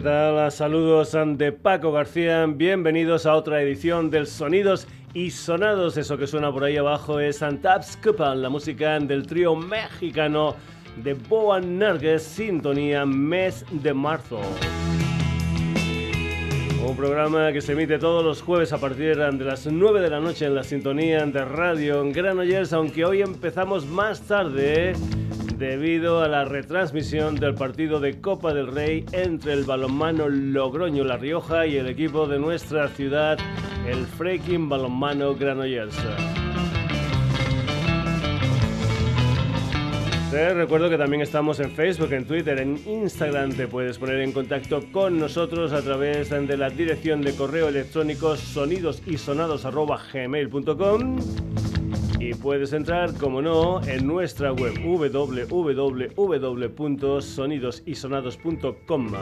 ¿Qué tal? Saludos de Paco García. Bienvenidos a otra edición del Sonidos y Sonados. Eso que suena por ahí abajo es Antaps Cupan, la música del trío mexicano de Boa Nerges, Sintonía Mes de Marzo. Un programa que se emite todos los jueves a partir de las 9 de la noche en la sintonía de radio Granollers, aunque hoy empezamos más tarde debido a la retransmisión del partido de Copa del Rey entre el balonmano Logroño La Rioja y el equipo de nuestra ciudad, el Freaking Balonmano Granollers. Te recuerdo que también estamos en Facebook, en Twitter, en Instagram. Te puedes poner en contacto con nosotros a través de la dirección de correo electrónico sonidosisonados.gmail.com y puedes entrar, como no, en nuestra web www.sonidosisonados.com.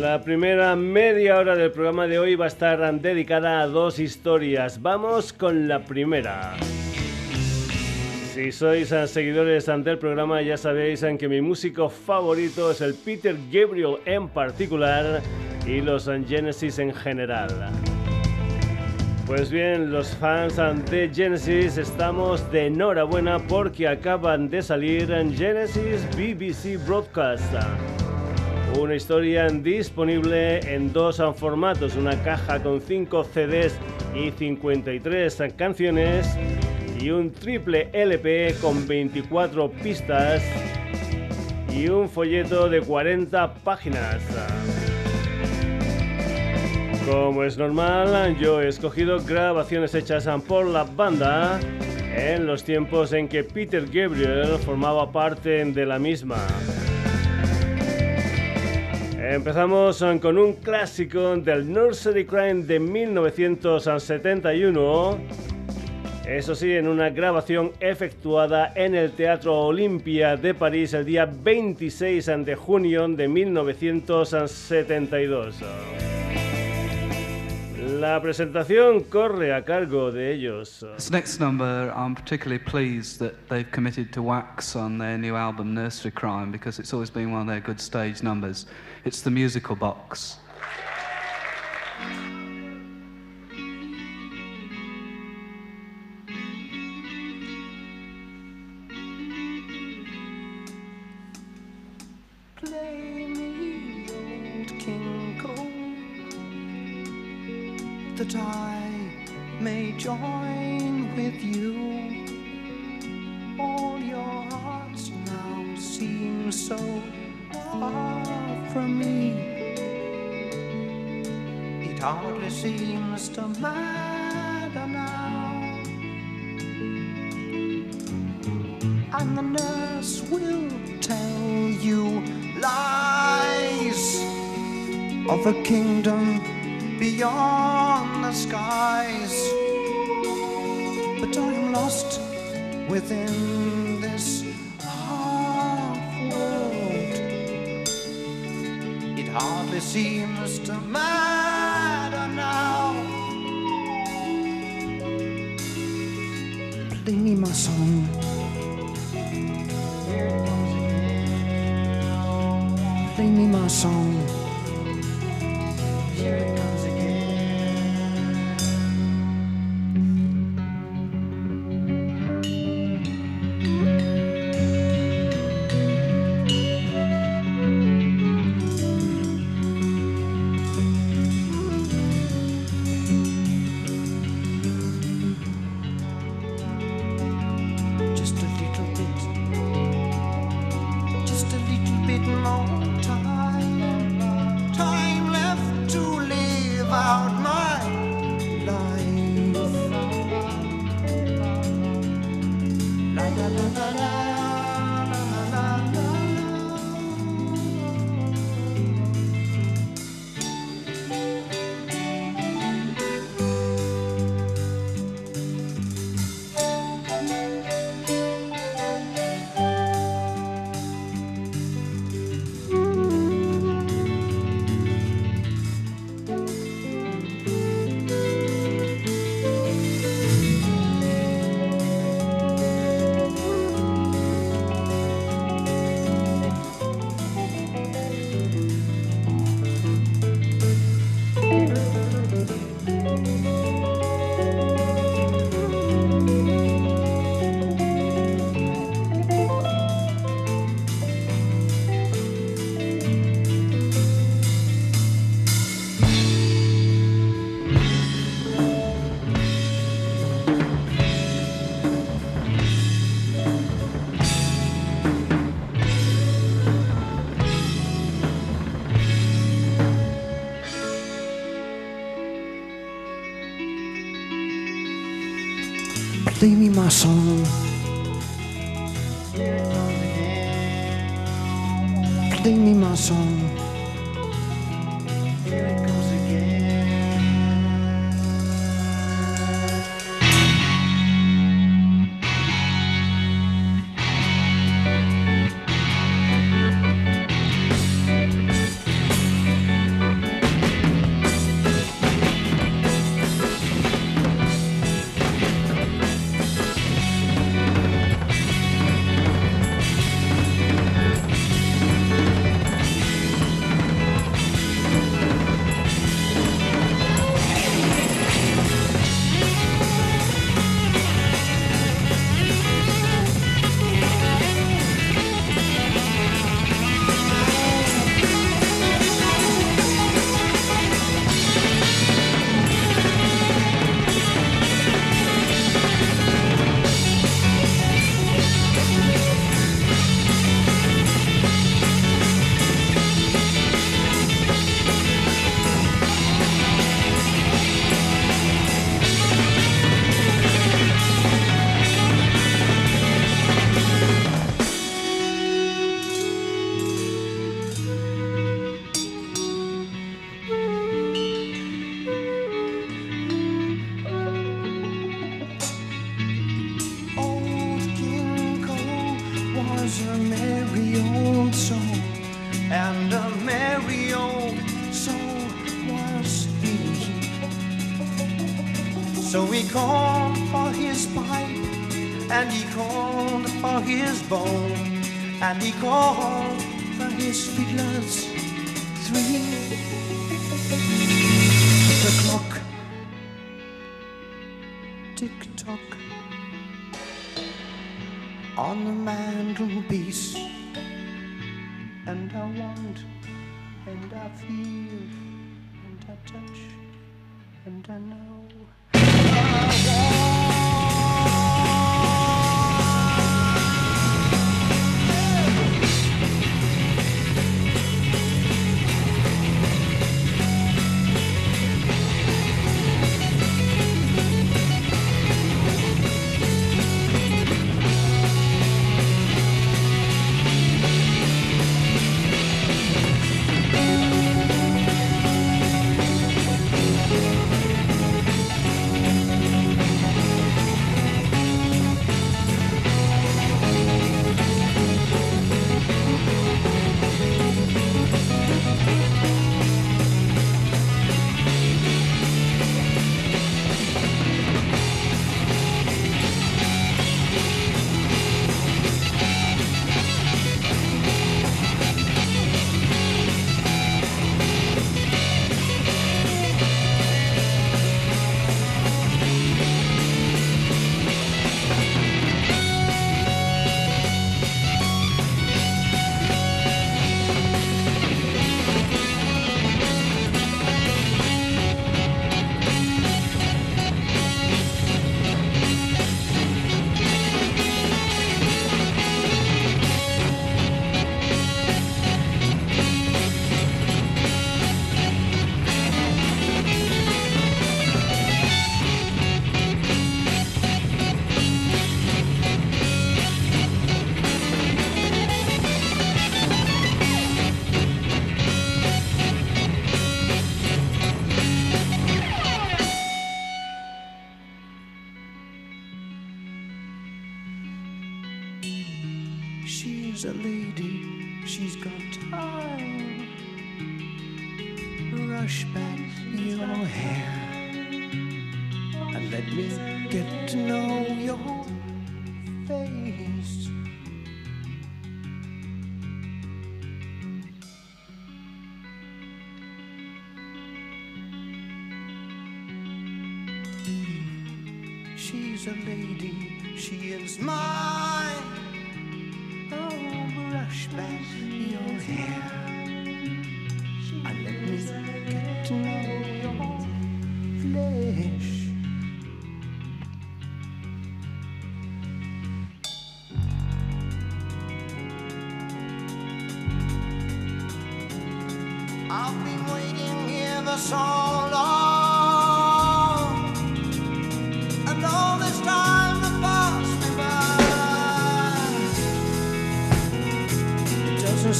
La primera media hora del programa de hoy va a estar dedicada a dos historias. Vamos con la primera. Si sois seguidores del programa ya sabéis que mi músico favorito es el Peter Gabriel en particular y los Genesis en general. Pues bien, los fans de Genesis estamos de enhorabuena porque acaban de salir en Genesis BBC Broadcast. Una historia disponible en dos formatos, una caja con 5 CDs y 53 canciones y un triple LP con 24 pistas y un folleto de 40 páginas. Como es normal, yo he escogido grabaciones hechas por la banda en los tiempos en que Peter Gabriel formaba parte de la misma. Empezamos con un clásico del Nursery Crime de 1971. Eso sí, en una grabación efectuada en el Teatro Olimpia de París el día 26 de junio de 1972. La presentación corre a cargo de ellos. This next number, I'm particularly pleased that they've committed to wax on their new album Nursery Crime because it's always been one of their good stage numbers. It's the musical box.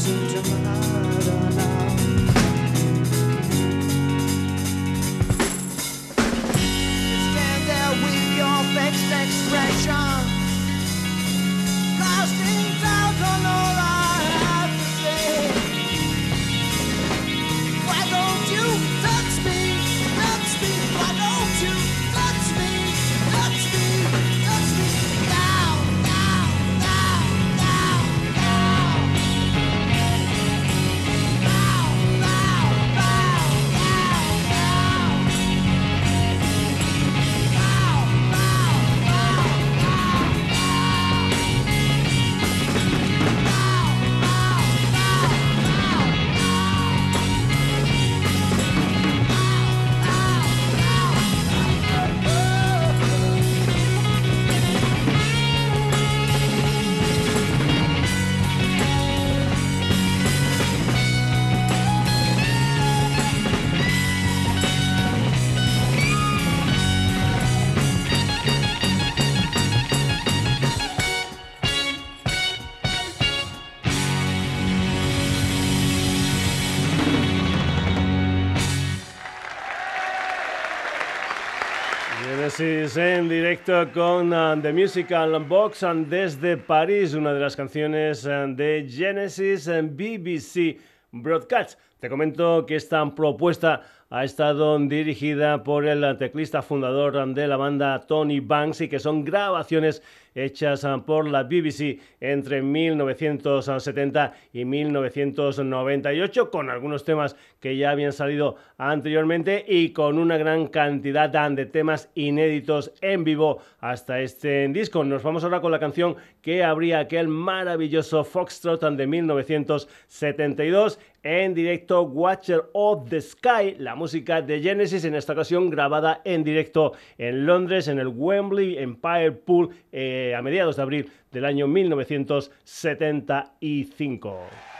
closer to my Genesis en directo con uh, The Musical Box desde París, una de las canciones uh, de Genesis en BBC Broadcast. Te comento que esta propuesta ha estado dirigida por el teclista fundador de la banda Tony Banks y que son grabaciones hechas ah, por la BBC entre 1970 y 1998, con algunos temas que ya habían salido anteriormente y con una gran cantidad de temas inéditos en vivo hasta este disco. Nos vamos ahora con la canción que abría aquel maravilloso Foxtrot de 1972 en directo Watcher of the Sky, la música de Genesis, en esta ocasión grabada en directo en Londres, en el Wembley Empire Pool. Eh, a mediados de abril del año 1975.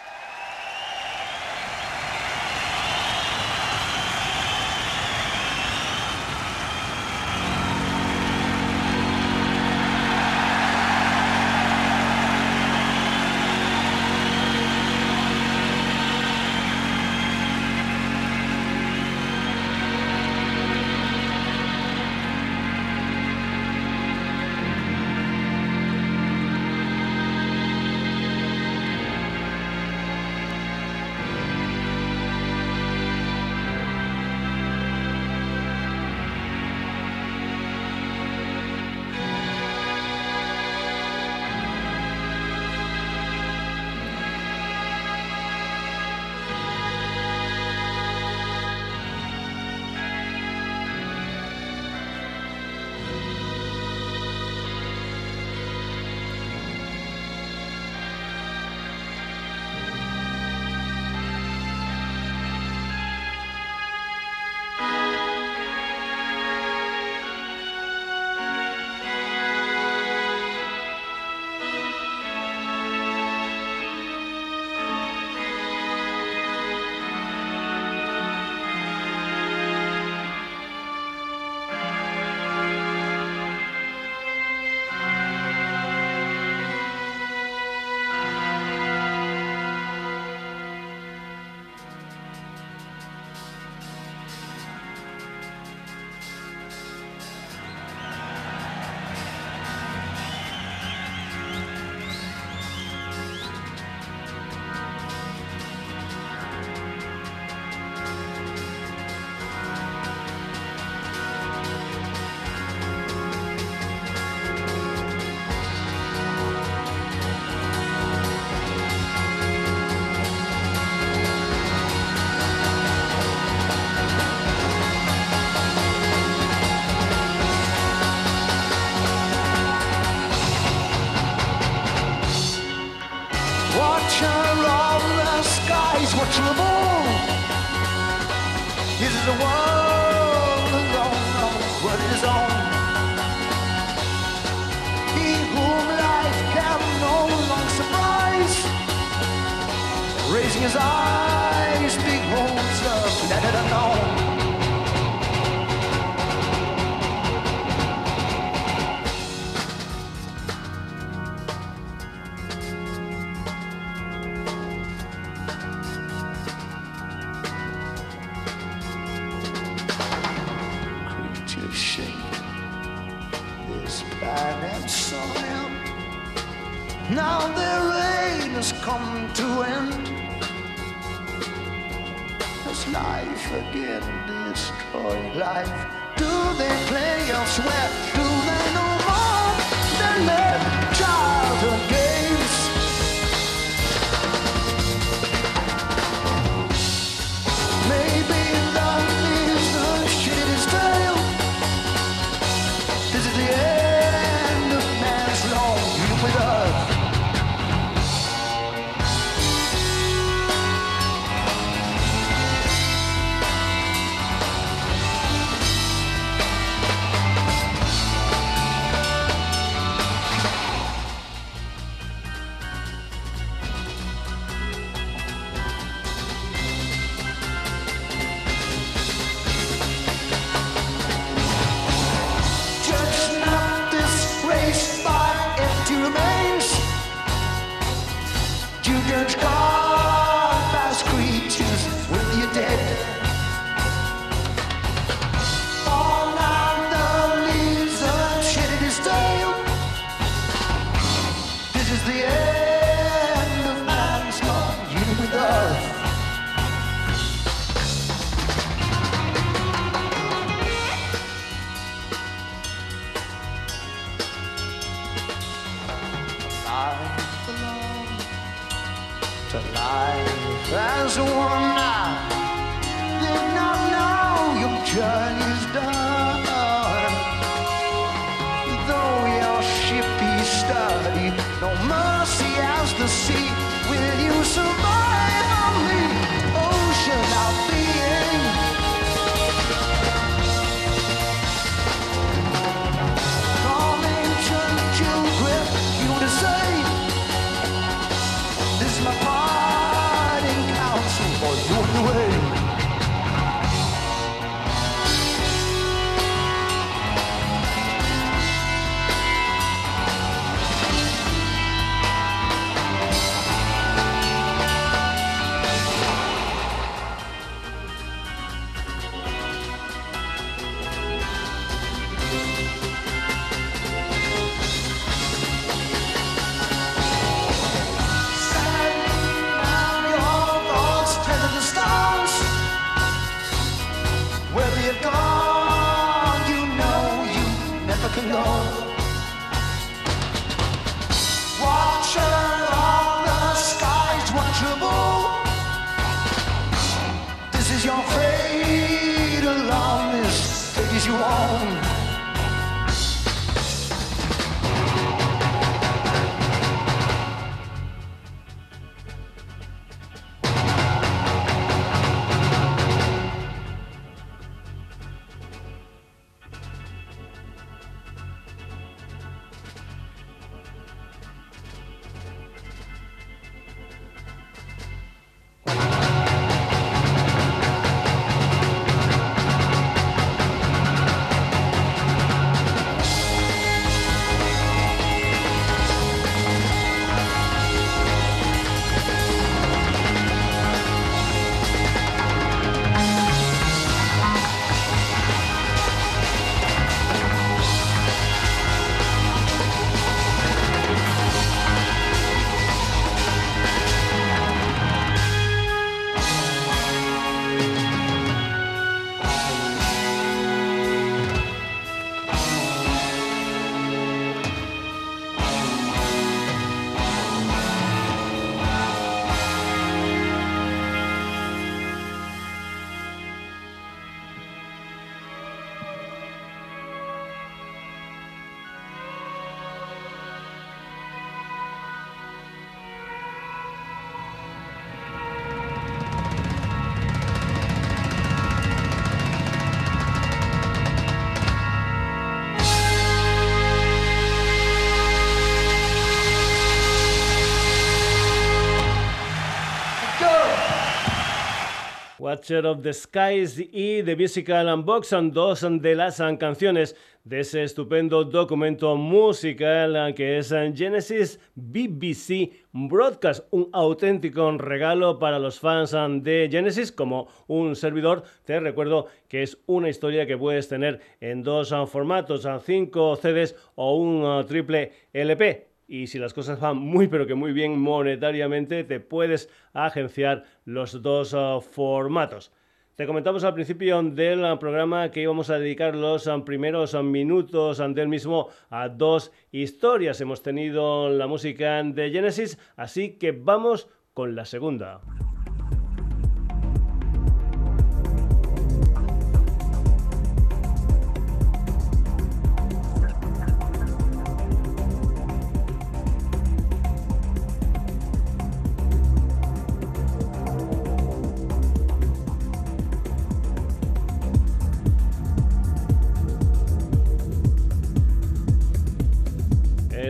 Of the Skies y The Musical Unbox dos de las canciones de ese estupendo documento musical que es Genesis BBC Broadcast, un auténtico regalo para los fans de Genesis como un servidor. Te recuerdo que es una historia que puedes tener en dos formatos, 5 CDs o un triple LP. Y si las cosas van muy pero que muy bien monetariamente, te puedes agenciar los dos uh, formatos. Te comentamos al principio del uh, programa que íbamos a dedicar los uh, primeros minutos del mismo a dos historias. Hemos tenido la música de Genesis, así que vamos con la segunda.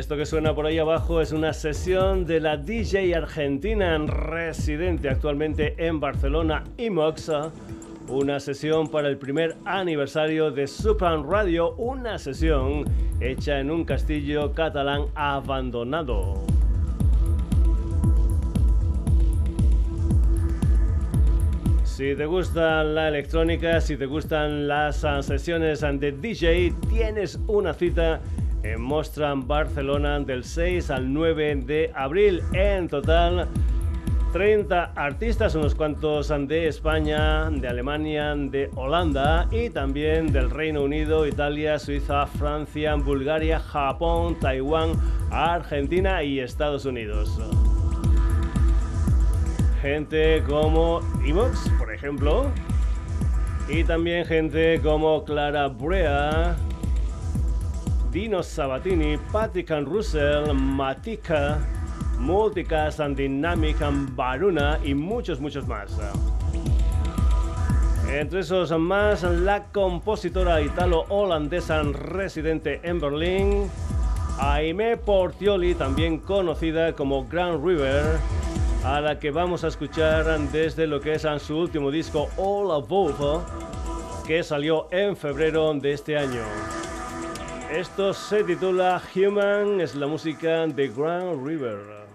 Esto que suena por ahí abajo es una sesión de la DJ argentina residente actualmente en Barcelona, Imoxa. Una sesión para el primer aniversario de Supan Radio, una sesión hecha en un castillo catalán abandonado. Si te gusta la electrónica, si te gustan las sesiones de DJ, tienes una cita en Mostran Barcelona del 6 al 9 de abril. En total, 30 artistas, unos cuantos de España, de Alemania, de Holanda y también del Reino Unido, Italia, Suiza, Francia, Bulgaria, Japón, Taiwán, Argentina y Estados Unidos. gente como Imox, por ejemplo, y también gente como Clara Brea, Dino Sabatini, Patrick and Russell, Matika, Multicast and Dynamic and Baruna y muchos, muchos más. Entre esos más, la compositora italo-holandesa residente en Berlín, Aime Portioli, también conocida como Grand River, a la que vamos a escuchar desde lo que es su último disco All Above, que salió en febrero de este año. Esto se titula Human, es la música de Grand River.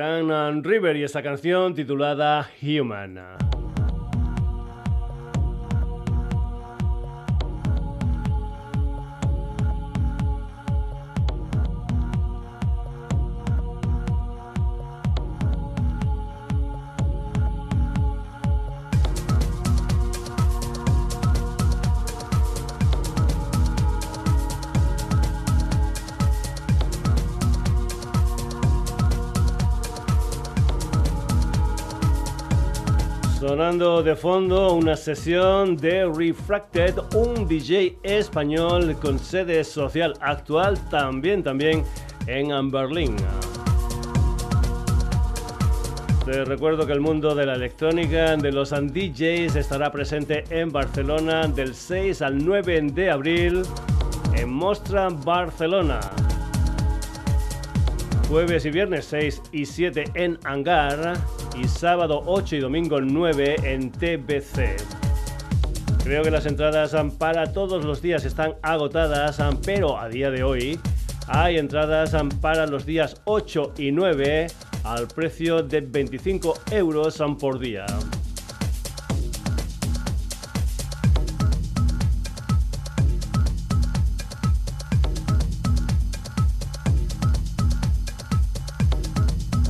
Grand River y esta canción titulada Human. De fondo una sesión de Refracted, un DJ español con sede social actual también también en Berlín. Te recuerdo que el mundo de la electrónica de los DJs estará presente en Barcelona del 6 al 9 de abril en Mostra Barcelona. Jueves y viernes 6 y 7 en Hangar y sábado 8 y domingo 9 en TBC. Creo que las entradas para todos los días están agotadas, pero a día de hoy hay entradas para los días 8 y 9 al precio de 25 euros por día.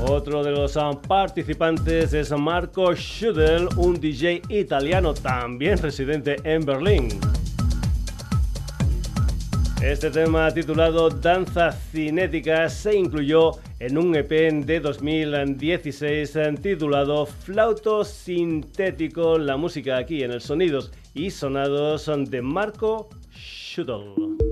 Otro de los ah, participantes es Marco Schudel, un DJ italiano también residente en Berlín. Este tema titulado Danza Cinética se incluyó en un EP de 2016 titulado Flauto Sintético, la música aquí en el Sonidos y Sonados de Marco Schudel.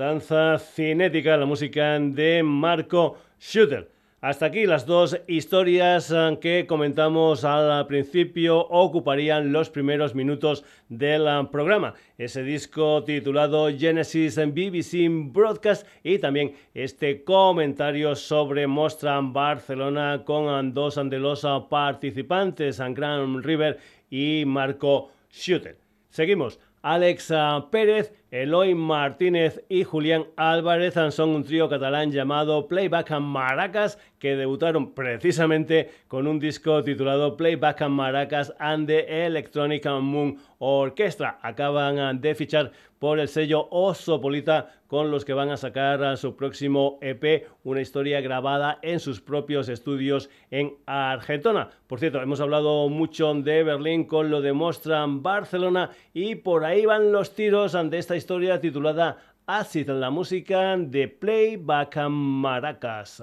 Danza cinética, la música de Marco Shooter. Hasta aquí las dos historias eh, que comentamos al principio ocuparían los primeros minutos del eh, programa. Ese disco titulado Genesis en BBC Broadcast y también este comentario sobre Mostra Barcelona con dos de los participantes, Graham River y Marco Shooter. Seguimos. Alex Pérez, Eloy Martínez y Julián Álvarez son un trío catalán llamado Playback Maracas que debutaron precisamente con un disco titulado Playback Maracas and the Electronic Moon Orchestra. Acaban de fichar por el sello Osopolita con los que van a sacar su próximo EP, una historia grabada en sus propios estudios en Argentona. Por cierto, hemos hablado mucho de Berlín con lo de Mostra Barcelona y por ahí van los tiros ante esta historia titulada Acid, la música de Playback Maracas.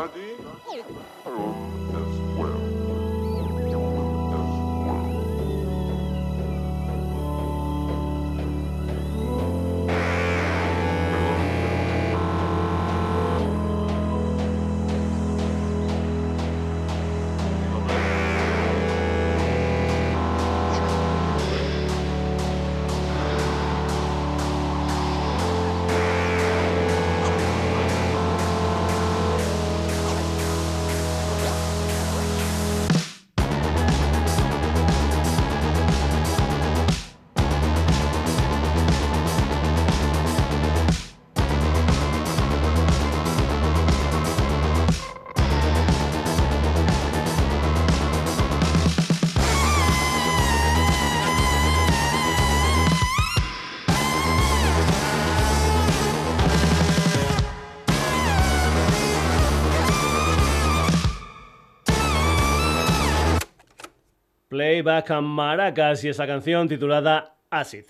Daddy? Playback a Maracas y esa canción titulada Acid.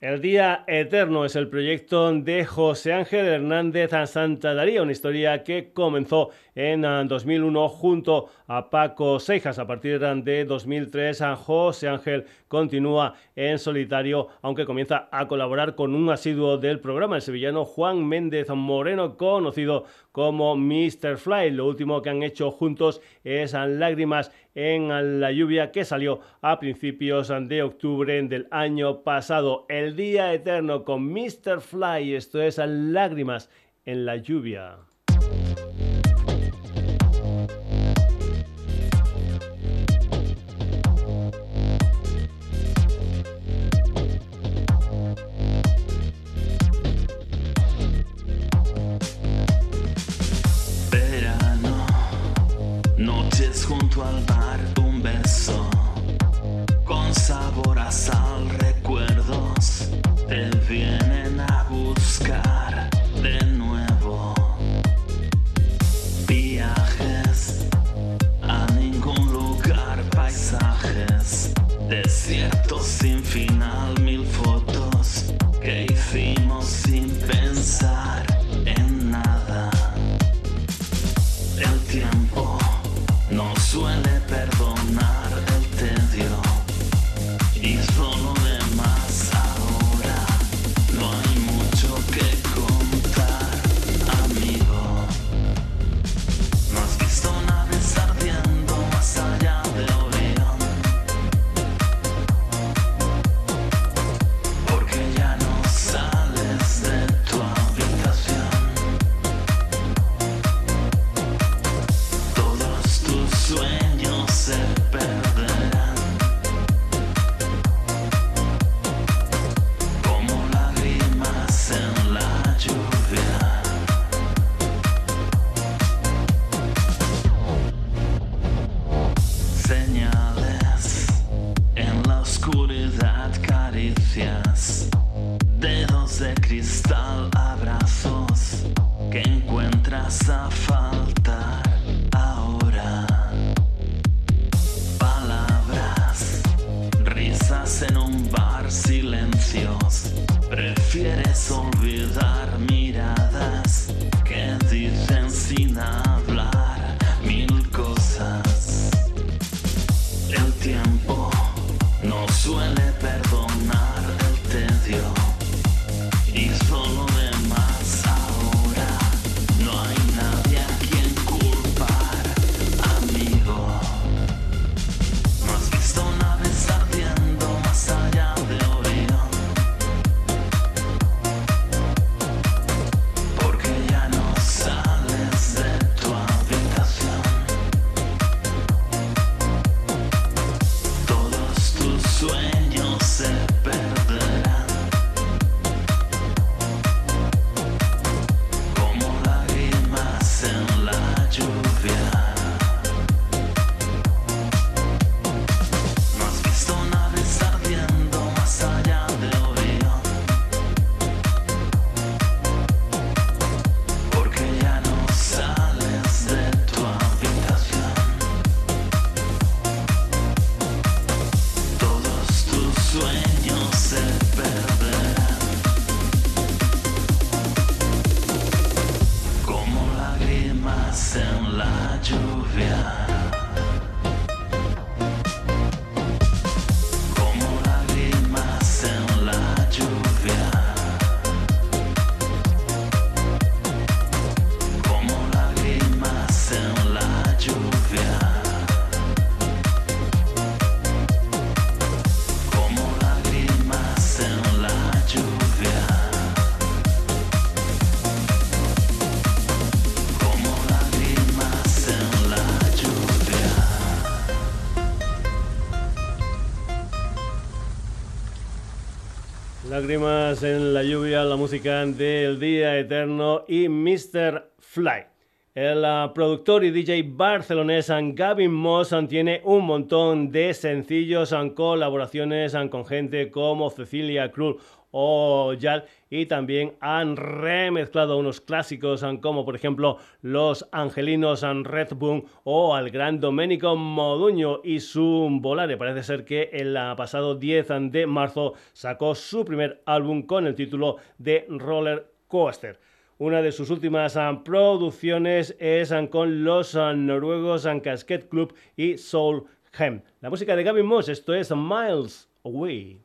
El Día Eterno es el proyecto de José Ángel Hernández a Santa Daría, una historia que comenzó en 2001 ah, junto a Paco Seijas. A partir de 2003, José Ángel continúa en solitario, aunque comienza a colaborar con un asiduo del programa, el sevillano Juan Méndez Moreno, conocido como Mr. Fly. Lo último que han hecho juntos es Lágrimas en la lluvia que salió a principios de octubre del año pasado. El Día Eterno con Mr. Fly, esto es Lágrimas en la lluvia. al mar un beso con sabor a sal, recuerdos te vienen a buscar de nuevo. Viajes a ningún lugar, paisajes, desiertos sin final, mil fotos que hicimos sin pensar. Lágrimas en la lluvia, la música del día eterno y Mr. Fly. El ah, productor y DJ barcelonés Gavin Moss tiene un montón de sencillos, colaboraciones con gente como Cecilia Cruz o Yal y también han remezclado unos clásicos como por ejemplo Los Angelinos Red Boom o al gran Domenico Moduño y su Volare. Parece ser que el pasado 10 de marzo sacó su primer álbum con el título de Roller Coaster. Una de sus últimas producciones es con los noruegos Casket Club y Soul Hem. La música de Gavin Moss, esto es Miles Away.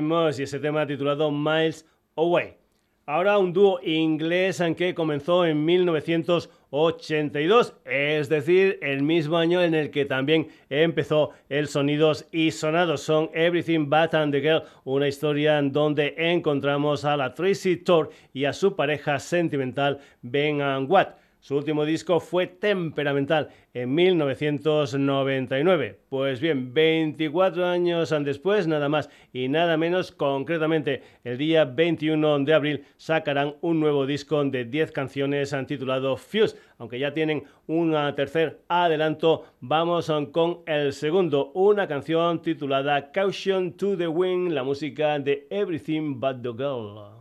Moss y ese tema titulado Miles Away. Ahora un dúo inglés que comenzó en 1982, es decir, el mismo año en el que también empezó el Sonidos y Sonados. Son Everything But and the Girl, una historia en donde encontramos a la Tracy Thor y a su pareja sentimental Ben and Watt. Su último disco fue Temperamental en 1999. Pues bien, 24 años después, nada más y nada menos, concretamente el día 21 de abril sacarán un nuevo disco de 10 canciones titulado Fuse. Aunque ya tienen un tercer adelanto, vamos con el segundo, una canción titulada Caution to the Wind, la música de Everything But the Girl.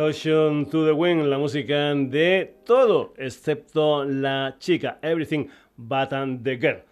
Caution to the Wind, la música de todo, excepto la chica, Everything But the Girl.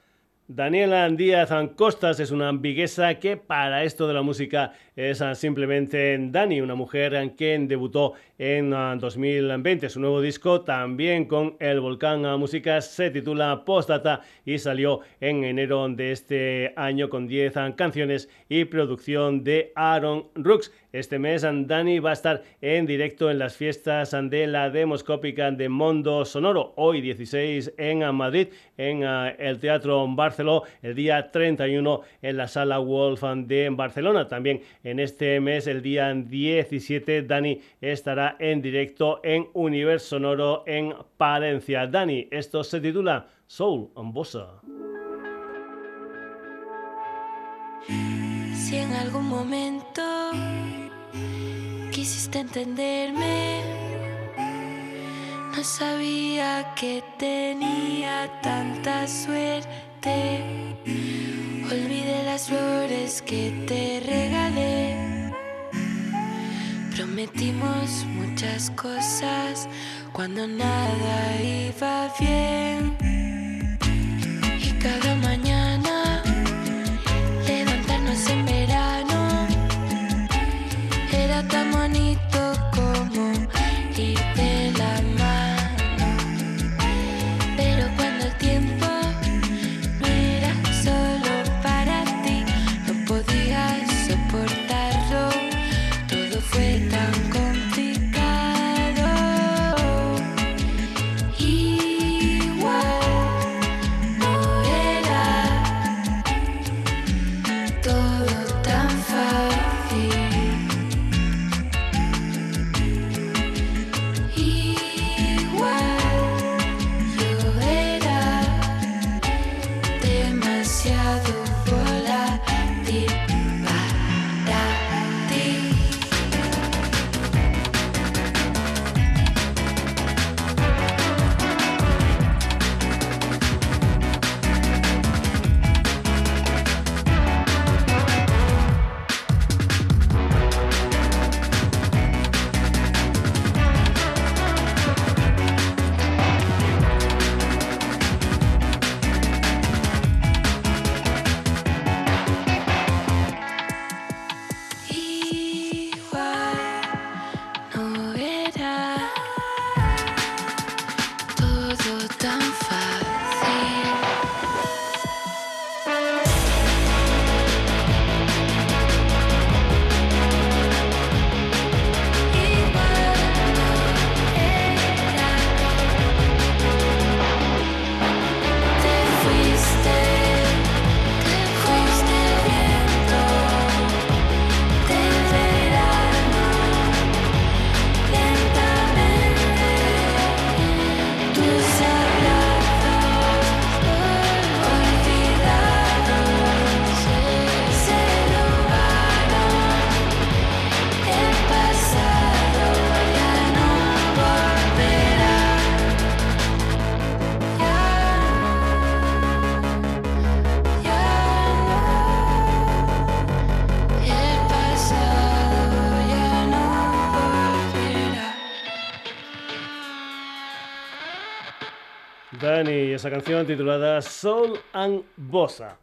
Daniela Díaz Costas es una ambiguesa que para esto de la música es simplemente Dani, una mujer que debutó en 2020. Ah, Su nuevo disco también con El Volcán Música se titula Postdata y salió en enero de este año con 10 canciones y producción de Aaron Rooks. Este mes Dani va a estar en directo en las fiestas de la Demoscópica de Mondo Sonoro, hoy 16 en Madrid, en ah, el Teatro Barceló, el día 31 en la Sala Wolf de Barcelona. También en este mes, el día 17, Dani estará en directo en Universo Sonoro en Palencia. Dani, esto se titula Soul and Bossa. Si en algún momento quisiste entenderme, no sabía que tenía tanta suerte. Olvidé las flores que te regalé. Prometimos muchas cosas cuando nada iba bien. Y cada mañana canción titulada Soul and Bossa.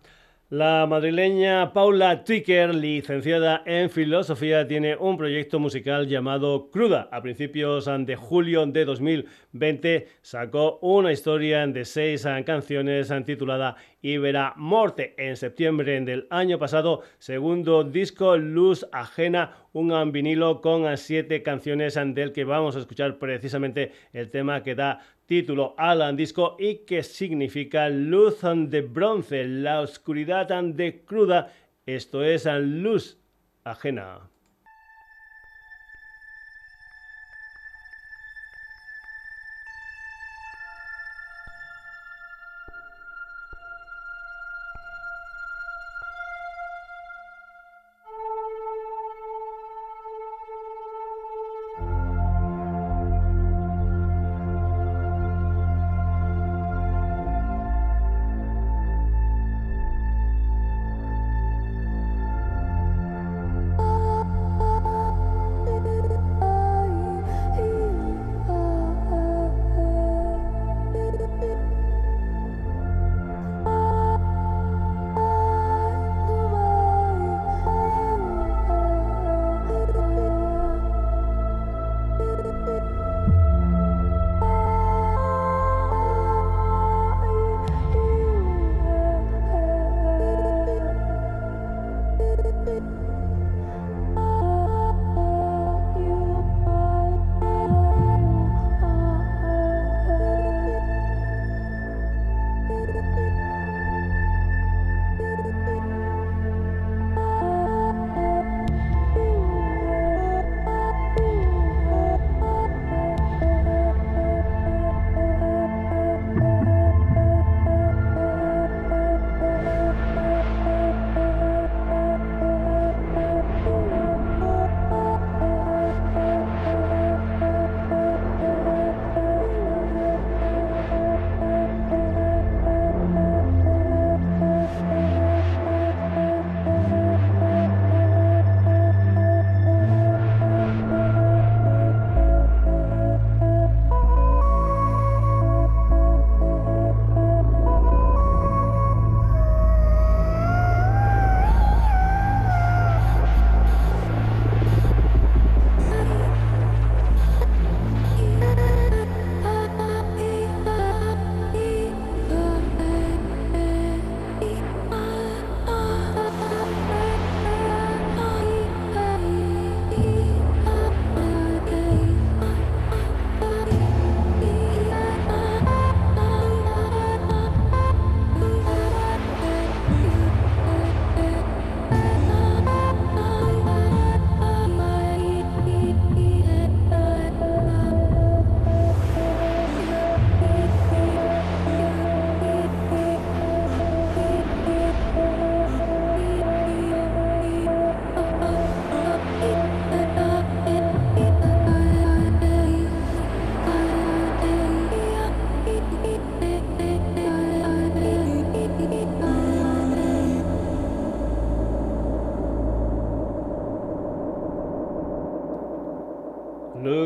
La madrileña Paula Ticker, licenciada en filosofía, tiene un proyecto musical llamado Cruda. A principios de julio de 2020 sacó una historia de seis canciones titulada Ibera Morte. En septiembre del año pasado, segundo disco Luz Ajena, un vinilo con siete canciones del que vamos a escuchar precisamente el tema que da título al disco y que significa luz de bronce, la oscuridad de cruda. Esto es luz ajena.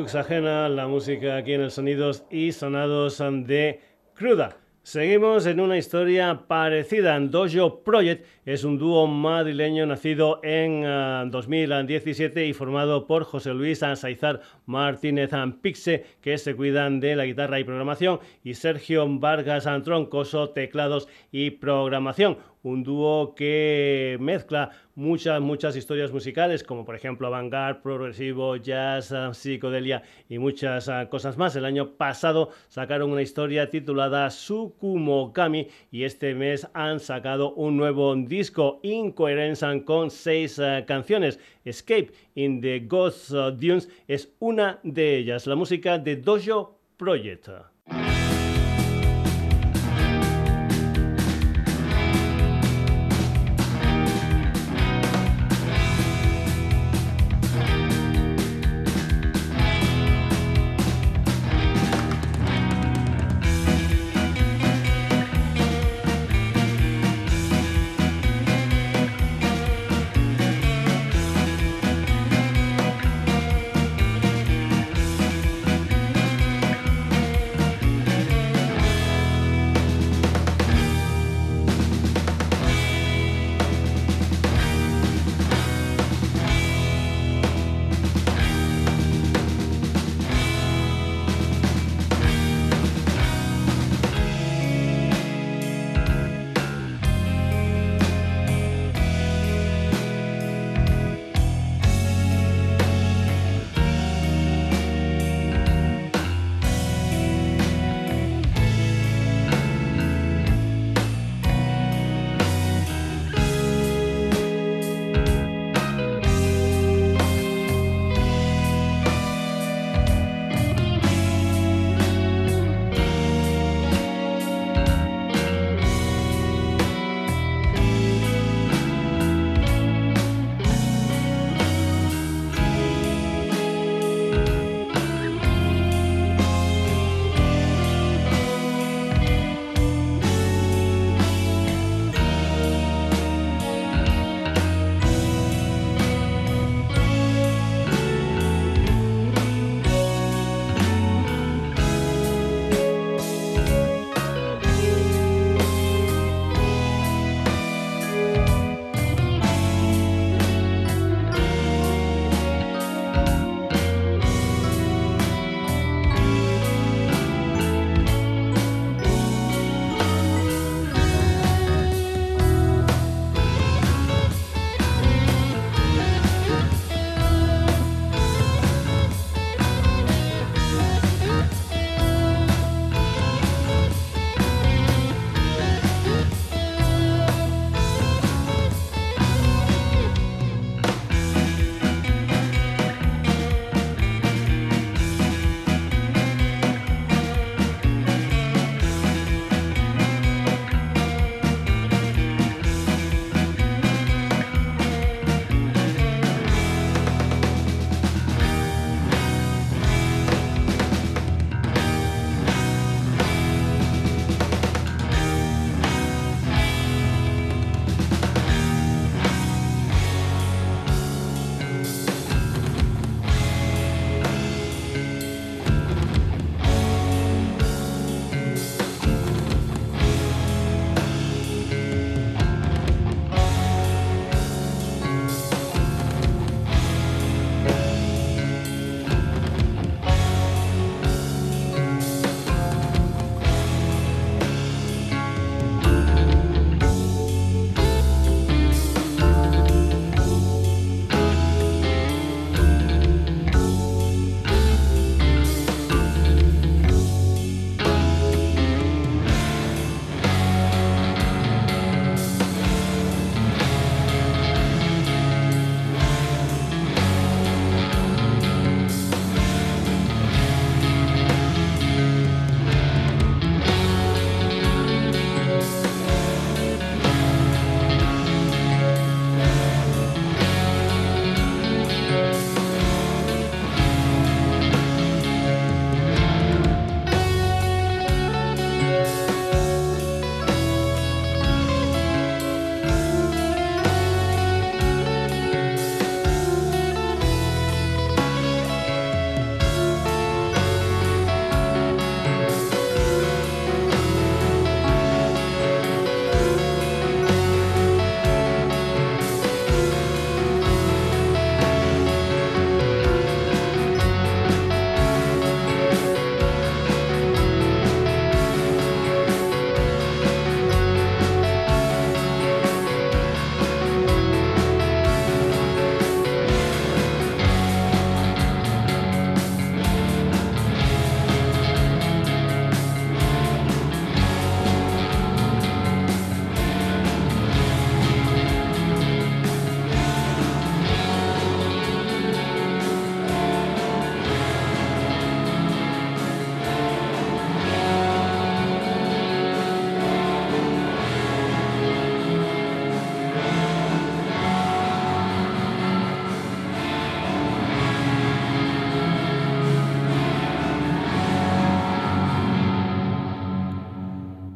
Oxagena, la música aquí en el Sonidos y Sonados de Cruda. Seguimos en una historia parecida. Dojo Project es un dúo madrileño nacido en uh, 2017 y formado por José Luis Saizar Martínez Pixe, que se cuidan de la guitarra y programación, y Sergio Vargas Troncoso, teclados y programación un dúo que mezcla muchas, muchas historias musicales, como por ejemplo avant progresivo, jazz, psicodelia y muchas uh, cosas más. El año pasado sacaron una historia titulada Sukumokami y este mes han sacado un nuevo disco, Incoherence, con seis uh, canciones. Escape in the Ghost Dunes es una de ellas, la música de Dojo Project.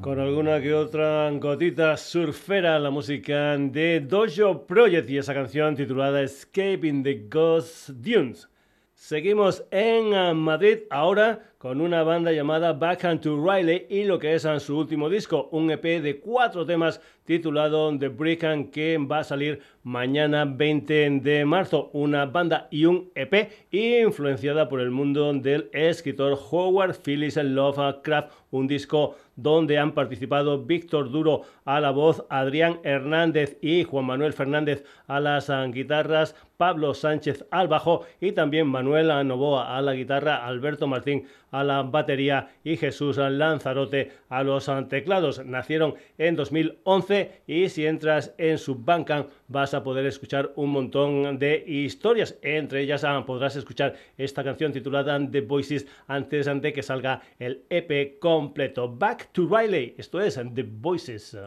Con alguna que otra gotita surfera la música de Dojo Project y esa canción titulada Escaping the Ghost Dunes. Seguimos en ah, Madrid ahora con una banda llamada Backhand to Riley y lo que es ah, su último disco, un EP de cuatro temas titulado The Brick que va a salir mañana 20 de marzo. Una banda y un EP influenciada por el mundo del escritor Howard Phillips Lovecraft, un disco donde han participado Víctor Duro a la voz, Adrián Hernández y Juan Manuel Fernández a las guitarras, Pablo Sánchez al bajo y también Manuel Novoa a la guitarra, Alberto Martín a la batería y Jesús Lanzarote a los teclados. Nacieron en 2011 y si entras en su Bandcamp vas a poder escuchar un montón de historias. Entre ellas ah, podrás escuchar esta canción titulada The Voices antes de que salga el EP completo. Back to Riley, esto es The Voices.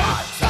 Fantasy,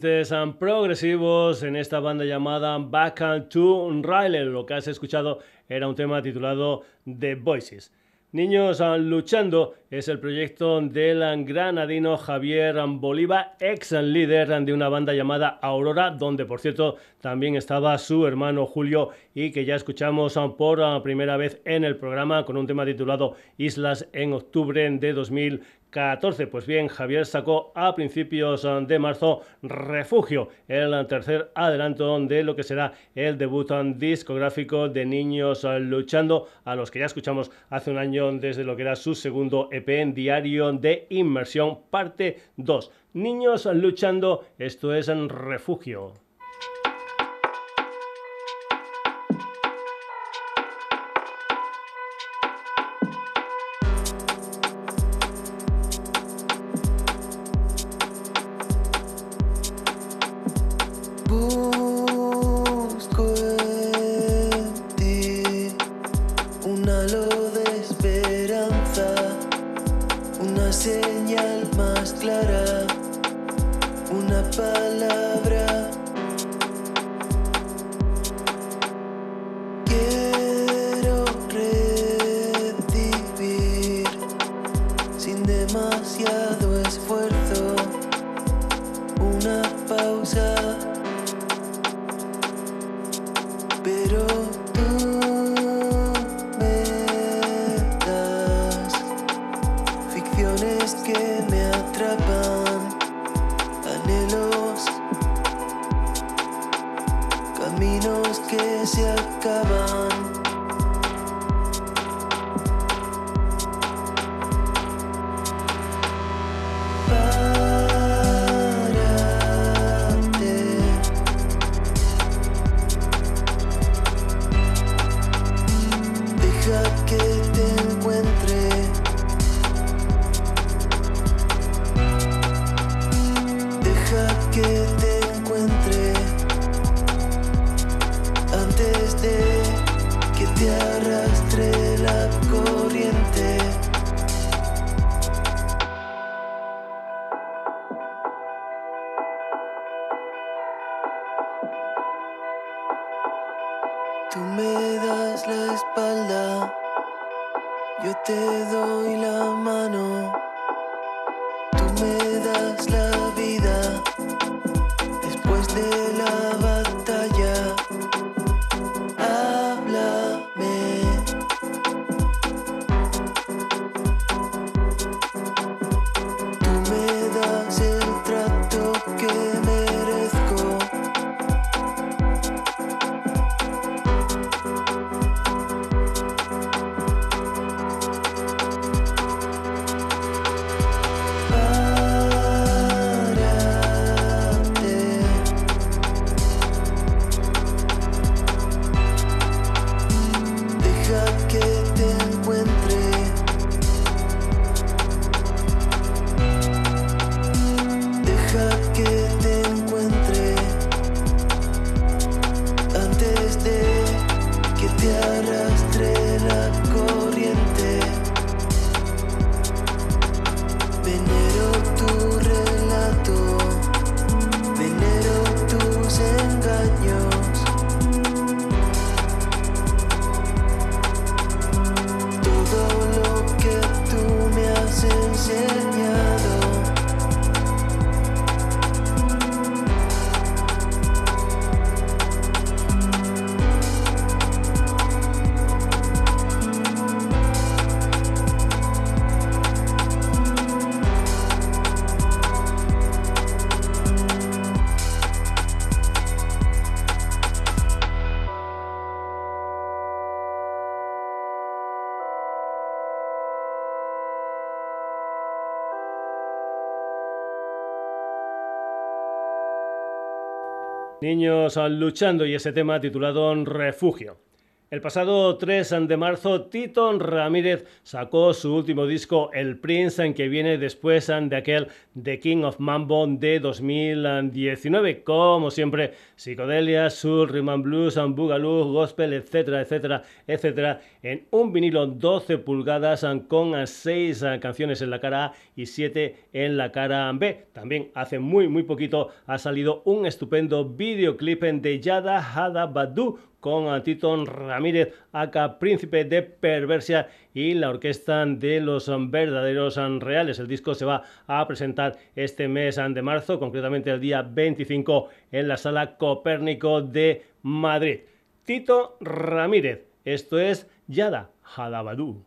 tintes progresivos en esta banda llamada Back to Riley. Lo que has escuchado era un tema titulado The Voices. Niños Luchando es el proyecto del granadino Javier Bolívar, ex líder de una banda llamada Aurora, donde por cierto también estaba su hermano Julio y que ya escuchamos por primera vez en el programa con un tema titulado Islas en octubre de 2000 14. Pues bien, Javier sacó a principios eh, de marzo Refugio, el tercer adelanto de lo que será el debut eh, discográfico de Niños eh, Luchando, a los que ya escuchamos hace un año desde lo que era su segundo EP en Diario de Inmersión, parte 2. Niños Luchando, esto es en Refugio. Niños luchando y ese tema titulado Refugio. El pasado 3 de marzo, Tito Ramírez sacó su último disco, El Prince, en que viene después de aquel The King of Mambo de 2019. Como siempre, psicodelia, soul, rhythm and blues, boogaloo, gospel, etcétera, etcétera, etcétera, en un vinilo 12 pulgadas con 6 canciones en la cara A y 7 en la cara B. También hace muy, muy poquito ha salido un estupendo videoclip de Yada Hada Badu con Tito Ramírez, acá Príncipe de Perversia y la orquesta de los verdaderos reales. El disco se va a presentar este mes de marzo, concretamente el día 25 en la sala Copérnico de Madrid. Tito Ramírez, esto es Yada Hadabadú.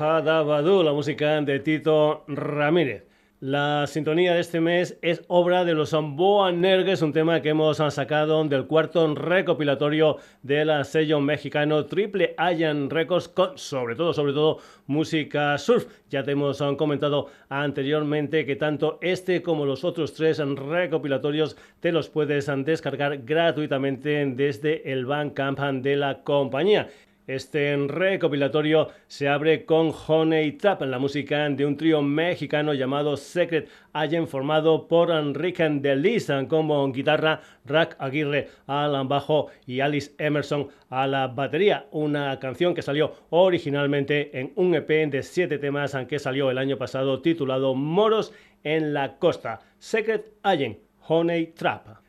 La música de Tito Ramírez. La sintonía de este mes es obra de los Boa Nergues, un tema que hemos sacado del cuarto recopilatorio del sello mexicano Triple Iron Records con sobre todo, sobre todo música surf. Ya te hemos comentado anteriormente que tanto este como los otros tres recopilatorios te los puedes descargar gratuitamente desde el Bandcamp de la compañía. Este recopilatorio se abre con Honey Trap, la música de un trío mexicano llamado Secret Agent, formado por Enrique Delis como guitarra, Rack Aguirre al bajo y Alice Emerson a la batería. Una canción que salió originalmente en un EP de siete temas que salió el año pasado titulado Moros en la Costa. Secret Agent, Honey Trap.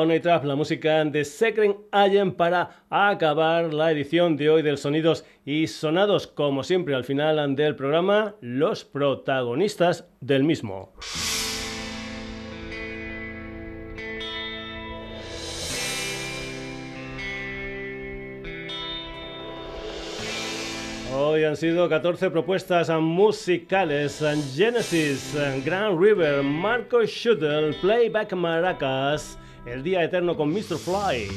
Honey Trap, la música de Secret Agent para acabar la edición de hoy del Sonidos y Sonados. Como siempre, al final del programa, los protagonistas del mismo. Hoy han sido 14 propuestas musicales. Genesis, Grand River, Marco Shuttle, Playback Maracas, El Día Eterno con Mr. Fly.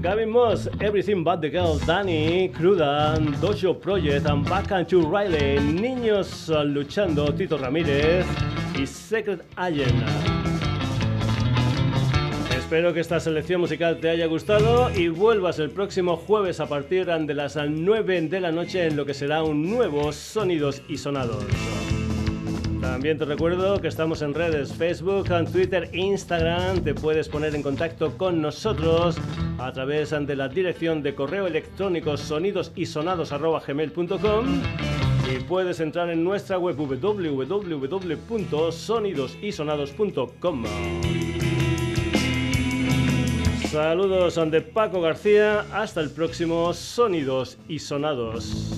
Gavin Moss, Everything But The Girl, Danny, Cruda, Dojo Project, and Back and to Riley, Niños Luchando, Tito Ramírez y Secret Agent. Espero que esta selección musical te haya gustado y vuelvas el próximo jueves a partir de las 9 de la noche en lo que será un nuevo Sonidos y Sonados. También te recuerdo que estamos en redes Facebook, Twitter, Instagram. Te puedes poner en contacto con nosotros a través de la dirección de correo electrónico sonidosysonados.gmail.com y puedes entrar en nuestra web www.sonidosysonados.com. Saludos de Paco García, hasta el próximo Sonidos y Sonados.